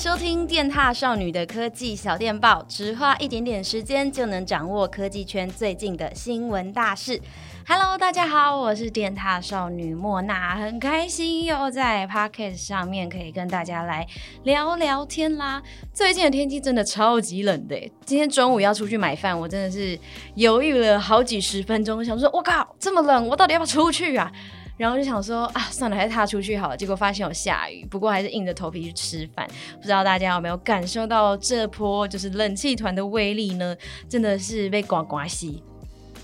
收听电踏少女的科技小电报，只花一点点时间就能掌握科技圈最近的新闻大事。Hello，大家好，我是电踏少女莫娜，很开心又在 Podcast 上面可以跟大家来聊聊天啦。最近的天气真的超级冷的，今天中午要出去买饭，我真的是犹豫了好几十分钟，想说，我靠，这么冷，我到底要不要出去啊？然后就想说啊，算了，还是踏出去好了。结果发现有下雨，不过还是硬着头皮去吃饭。不知道大家有没有感受到这波就是冷气团的威力呢？真的是被刮刮吸。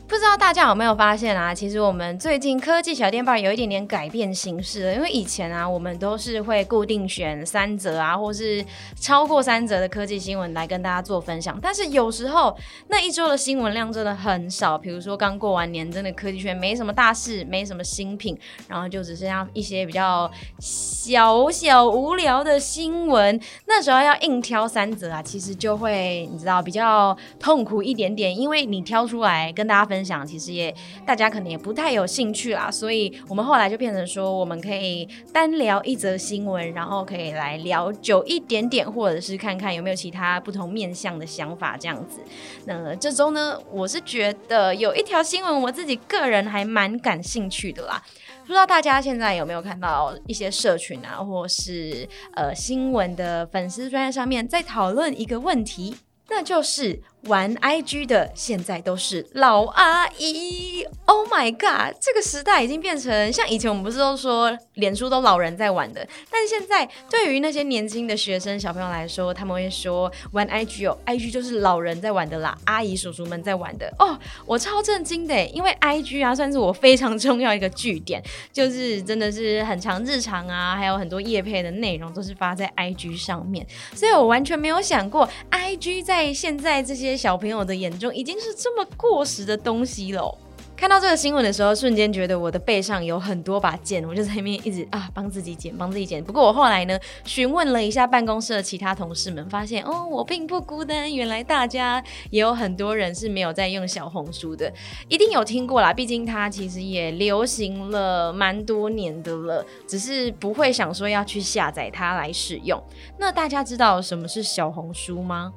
不知道大家有没有发现啊？其实我们最近科技小电报有一点点改变形式了。因为以前啊，我们都是会固定选三则啊，或是超过三则的科技新闻来跟大家做分享。但是有时候那一周的新闻量真的很少，比如说刚过完年，真的科技圈没什么大事，没什么新品，然后就只剩下一些比较小小无聊的新闻。那时候要硬挑三则啊，其实就会你知道比较痛苦一点点，因为你挑出来跟大家分。分享其实也大家可能也不太有兴趣啦，所以我们后来就变成说，我们可以单聊一则新闻，然后可以来聊久一点点，或者是看看有没有其他不同面向的想法这样子。那这周呢，我是觉得有一条新闻，我自己个人还蛮感兴趣的啦。不知道大家现在有没有看到一些社群啊，或是呃新闻的粉丝专页上面在讨论一个问题，那就是。玩 IG 的现在都是老阿姨，Oh my god！这个时代已经变成像以前我们不是都说脸书都老人在玩的，但现在对于那些年轻的学生小朋友来说，他们会说玩 IG 哦，IG 就是老人在玩的啦，阿姨叔叔们在玩的哦。我超震惊的，因为 IG 啊算是我非常重要一个据点，就是真的是很长日常啊，还有很多业配的内容都是发在 IG 上面，所以我完全没有想过 IG 在现在这些。小朋友的眼中已经是这么过时的东西了。看到这个新闻的时候，瞬间觉得我的背上有很多把剑，我就在那边一直啊帮自己剪，帮自己剪。不过我后来呢，询问了一下办公室的其他同事们，发现哦，我并不孤单，原来大家也有很多人是没有在用小红书的，一定有听过啦，毕竟它其实也流行了蛮多年的了，只是不会想说要去下载它来使用。那大家知道什么是小红书吗？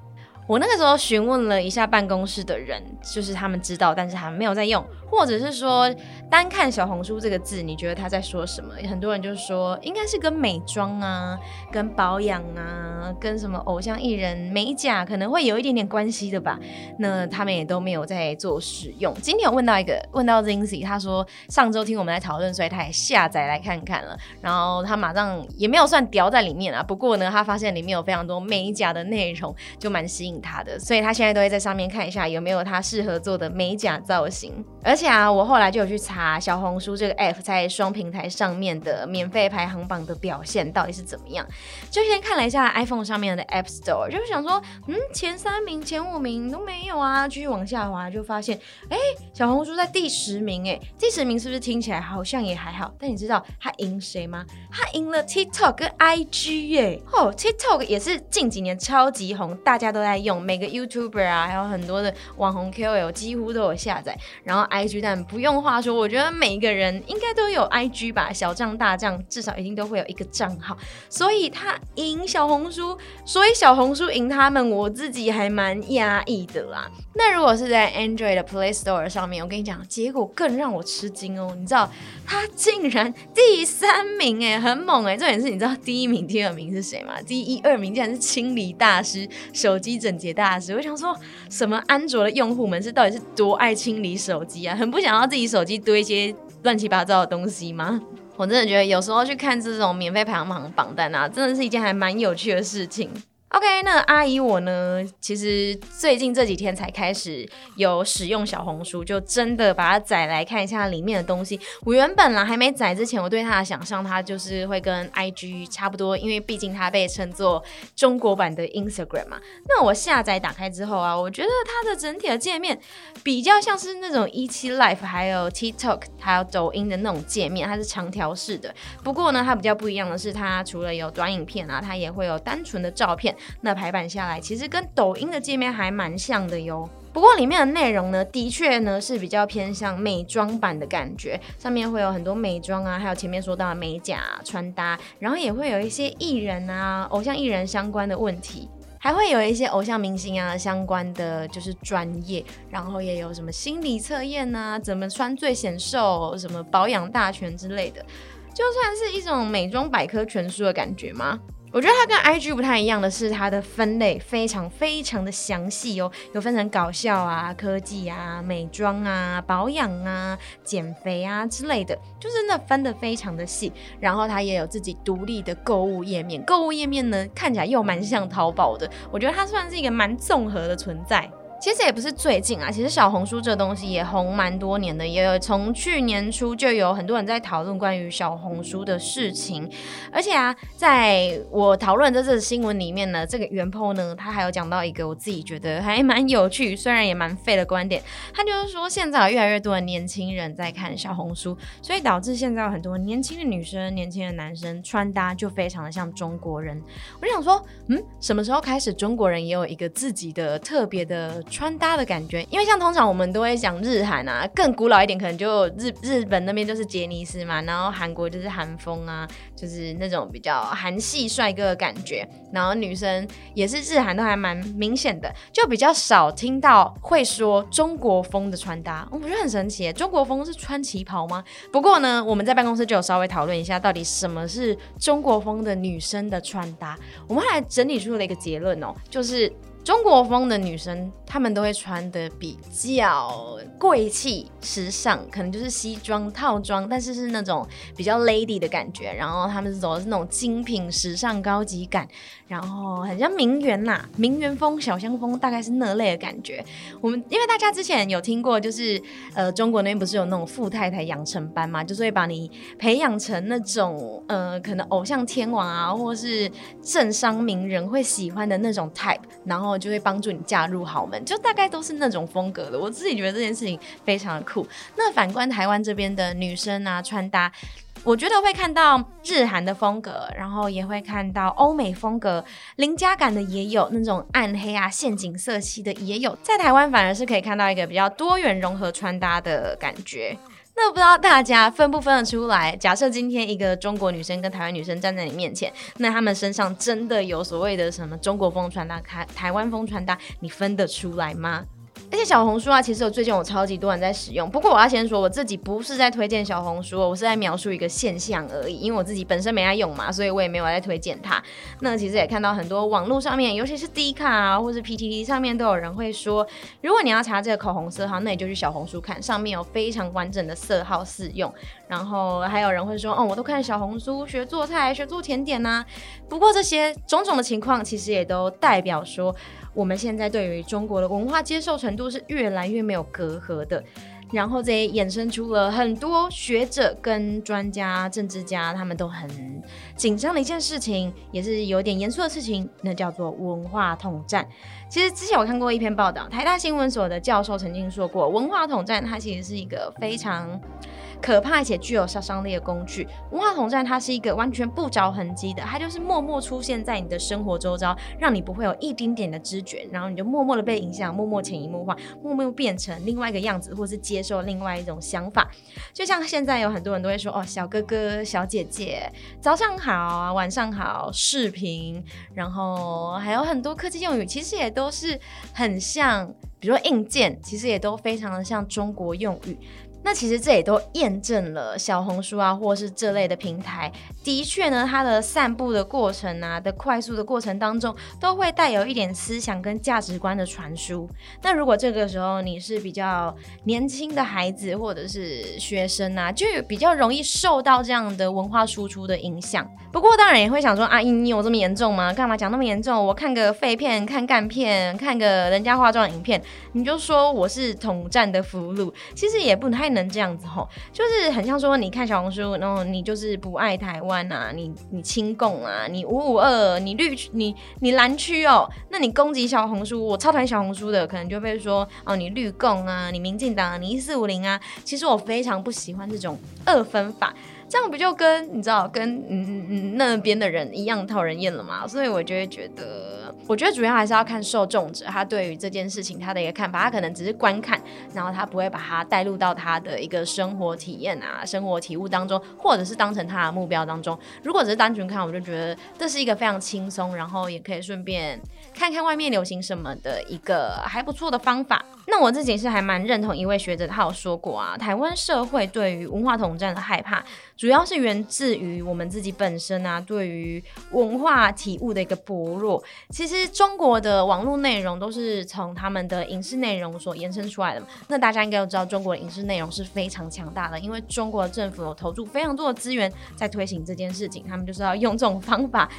我那个时候询问了一下办公室的人，就是他们知道，但是还没有在用，或者是说单看小红书这个字，你觉得他在说什么？很多人就说应该是跟美妆啊、跟保养啊、跟什么偶像艺人美甲可能会有一点点关系的吧。那他们也都没有在做使用。今天有问到一个，问到 Zincy，他说上周听我们在讨论，所以他也下载来看看了，然后他马上也没有算掉在里面啊。不过呢，他发现里面有非常多美甲的内容，就蛮吸引。他的，所以他现在都会在上面看一下有没有他适合做的美甲造型。而且啊，我后来就有去查小红书这个 app 在双平台上面的免费排行榜的表现到底是怎么样。就先看了一下 iPhone 上面的 App Store，就想说，嗯，前三名、前五名都没有啊。继续往下滑，就发现，哎、小红书在第十名，哎，第十名是不是听起来好像也还好？但你知道他赢谁吗？他赢了 TikTok 跟 IG，哎，哦，TikTok 也是近几年超级红，大家都在用。每个 YouTuber 啊，还有很多的网红 KOL 几乎都有下载，然后 IG 但不用话说，我觉得每一个人应该都有 IG 吧，小账大账至少一定都会有一个账号，所以他赢小红书，所以小红书赢他们，我自己还蛮压抑的啦。那如果是在 Android 的 Play Store 上面，我跟你讲，结果更让我吃惊哦，你知道他竟然第三名哎，很猛哎，重点是你知道第一名、第二名是谁吗？第一、二名竟然是清理大师，手机整解大师，我想说什么？安卓的用户们是到底是多爱清理手机啊？很不想要自己手机堆一些乱七八糟的东西吗？我真的觉得有时候去看这种免费排行榜榜单啊，真的是一件还蛮有趣的事情。OK，那阿姨我呢，其实最近这几天才开始有使用小红书，就真的把它载来看一下里面的东西。我原本啦还没载之前，我对它的想象，它就是会跟 IG 差不多，因为毕竟它被称作中国版的 Instagram 嘛。那我下载打开之后啊，我觉得它的整体的界面比较像是那种一期 Life，还有 TikTok，还有抖音的那种界面，它是长条式的。不过呢，它比较不一样的是，它除了有短影片啊，它也会有单纯的照片。那排版下来，其实跟抖音的界面还蛮像的哟。不过里面的内容呢，的确呢是比较偏向美妆版的感觉，上面会有很多美妆啊，还有前面说到的美甲、穿搭，然后也会有一些艺人啊、偶像艺人相关的问题，还会有一些偶像明星啊相关的就是专业，然后也有什么心理测验啊，怎么穿最显瘦，什么保养大全之类的，就算是一种美妆百科全书的感觉吗？我觉得它跟 IG 不太一样的是，它的分类非常非常的详细哦，有分成搞笑啊、科技啊、美妆啊、保养啊、减肥啊之类的，就是那分的非常的细。然后它也有自己独立的购物页面，购物页面呢看起来又蛮像淘宝的，我觉得它算是一个蛮综合的存在。其实也不是最近啊，其实小红书这东西也红蛮多年的，也有从去年初就有很多人在讨论关于小红书的事情。而且啊，在我讨论这次新闻里面呢，这个原 po 呢，他还有讲到一个我自己觉得还蛮有趣，虽然也蛮废的观点。他就是说，现在有越来越多的年轻人在看小红书，所以导致现在有很多年轻的女生、年轻的男生穿搭就非常的像中国人。我就想说，嗯，什么时候开始中国人也有一个自己的特别的？穿搭的感觉，因为像通常我们都会讲日韩啊，更古老一点可能就日日本那边就是杰尼斯嘛，然后韩国就是韩风啊，就是那种比较韩系帅哥的感觉，然后女生也是日韩都还蛮明显的，就比较少听到会说中国风的穿搭，我觉得很神奇，中国风是穿旗袍吗？不过呢，我们在办公室就有稍微讨论一下，到底什么是中国风的女生的穿搭，我们后来整理出了一个结论哦，就是。中国风的女生，她们都会穿的比较贵气、时尚，可能就是西装套装，但是是那种比较 lady 的感觉。然后她们走的是那种精品、时尚、高级感，然后很像名媛呐，名媛风、小香风，大概是那类的感觉。我们因为大家之前有听过，就是呃，中国那边不是有那种富太太养成班嘛，就是会把你培养成那种呃，可能偶像天王啊，或是政商名人会喜欢的那种 type，然后。就会帮助你嫁入豪门，就大概都是那种风格的。我自己觉得这件事情非常的酷。那反观台湾这边的女生啊，穿搭，我觉得会看到日韩的风格，然后也会看到欧美风格，邻家感的也有，那种暗黑啊、陷阱色系的也有。在台湾反而是可以看到一个比较多元融合穿搭的感觉。那不知道大家分不分得出来？假设今天一个中国女生跟台湾女生站在你面前，那她们身上真的有所谓的什么中国风穿搭、台台湾风穿搭，你分得出来吗？而且小红书啊，其实我最近有超级多人在使用。不过我要先说，我自己不是在推荐小红书，我是在描述一个现象而已。因为我自己本身没爱用嘛，所以我也没有在推荐它。那其实也看到很多网络上面，尤其是 D 卡啊，或是 PTT 上面都有人会说，如果你要查这个口红色号，那你就去小红书看，上面有非常完整的色号试用。然后还有人会说，哦，我都看小红书学做菜、学做甜点呐、不过这些种种的情况，其实也都代表说。我们现在对于中国的文化接受程度是越来越没有隔阂的，然后这也衍生出了很多学者跟专家、政治家，他们都很紧张的一件事情，也是有点严肃的事情，那叫做文化统战。其实之前我看过一篇报道，台大新闻所的教授曾经说过，文化统战它其实是一个非常。可怕且具有杀伤力的工具，文化统战它是一个完全不着痕迹的，它就是默默出现在你的生活周遭，让你不会有一丁点的知觉，然后你就默默的被影响，默默潜移默化，默默变成另外一个样子，或是接受另外一种想法。就像现在有很多人都会说哦，小哥哥、小姐姐，早上好啊，晚上好，视频，然后还有很多科技用语，其实也都是很像，比如说硬件，其实也都非常的像中国用语。那其实这也都验证了小红书啊，或是这类的平台，的确呢，它的散布的过程啊的快速的过程当中，都会带有一点思想跟价值观的传输。那如果这个时候你是比较年轻的孩子或者是学生啊，就比较容易受到这样的文化输出的影响。不过当然也会想说，阿姨你有这么严重吗？干嘛讲那么严重？我看个废片，看干片，看个人家化妆影片，你就说我是统战的俘虏，其实也不太。能这样子吼，就是很像说，你看小红书，然后你就是不爱台湾啊，你你亲共啊，你五五二，你绿，你你蓝区哦，那你攻击小红书，我超讨厌小红书的，可能就被说哦，你绿共啊，你民进党啊，你一四五零啊，其实我非常不喜欢这种二分法。这样不就跟你知道跟嗯嗯那边的人一样讨人厌了吗？所以我就会觉得，我觉得主要还是要看受众者他对于这件事情他的一个看法，他可能只是观看，然后他不会把它带入到他的一个生活体验啊、生活体悟当中，或者是当成他的目标当中。如果只是单纯看，我就觉得这是一个非常轻松，然后也可以顺便看看外面流行什么的一个还不错的方法。那我自己是还蛮认同一位学者他有说过啊，台湾社会对于文化统战的害怕，主要是源自于我们自己本身啊，对于文化体悟的一个薄弱。其实中国的网络内容都是从他们的影视内容所延伸出来的。那大家应该都知道，中国的影视内容是非常强大的，因为中国政府有投注非常多的资源在推行这件事情，他们就是要用这种方法。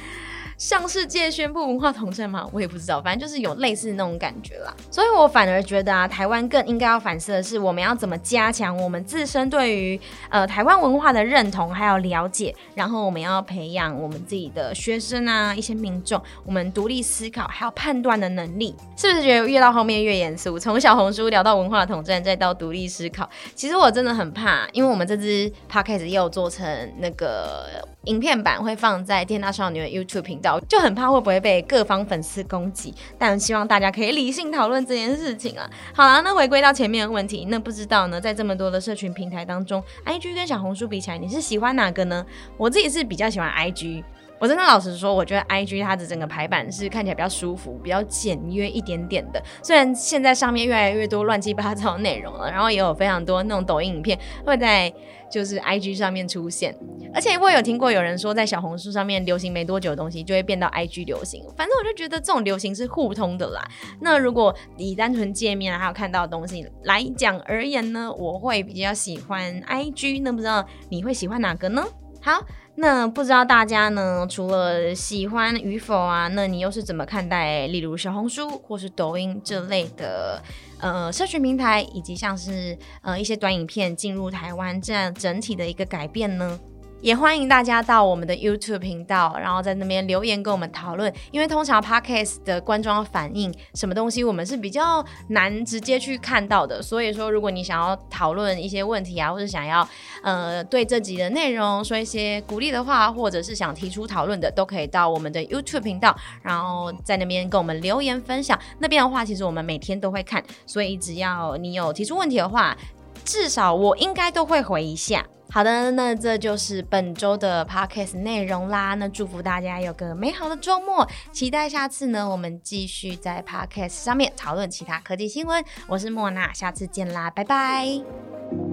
向世界宣布文化统战吗？我也不知道，反正就是有类似那种感觉啦。所以我反而觉得啊，台湾更应该要反思的是，我们要怎么加强我们自身对于呃台湾文化的认同还有了解，然后我们要培养我们自己的学生啊，一些民众，我们独立思考还有判断的能力，是不是觉得越到后面越严肃？从小红书聊到文化统战，再到独立思考，其实我真的很怕，因为我们这支 podcast 也有做成那个影片版，会放在电大少女的 YouTube 频道。就很怕会不会被各方粉丝攻击，但希望大家可以理性讨论这件事情啊。好了，那回归到前面的问题，那不知道呢，在这么多的社群平台当中，IG 跟小红书比起来，你是喜欢哪个呢？我自己是比较喜欢 IG。我真的老实说，我觉得 IG 它的整个排版是看起来比较舒服、比较简约一点点的。虽然现在上面越来越多乱七八糟的内容了，然后也有非常多那种抖音影片会在就是 IG 上面出现。而且我有听过有人说，在小红书上面流行没多久的东西，就会变到 IG 流行。反正我就觉得这种流行是互通的啦。那如果以单纯界面还有看到的东西来讲而言呢，我会比较喜欢 IG。那不知道你会喜欢哪个呢？好。那不知道大家呢，除了喜欢与否啊，那你又是怎么看待，例如小红书或是抖音这类的呃社群平台，以及像是呃一些短影片进入台湾这样整体的一个改变呢？也欢迎大家到我们的 YouTube 频道，然后在那边留言跟我们讨论。因为通常 Podcast 的观众反应什么东西，我们是比较难直接去看到的。所以说，如果你想要讨论一些问题啊，或者想要呃对这集的内容说一些鼓励的话，或者是想提出讨论的，都可以到我们的 YouTube 频道，然后在那边跟我们留言分享。那边的话，其实我们每天都会看，所以只要你有提出问题的话，至少我应该都会回一下。好的，那这就是本周的 podcast 内容啦。那祝福大家有个美好的周末，期待下次呢，我们继续在 podcast 上面讨论其他科技新闻。我是莫娜，下次见啦，拜拜。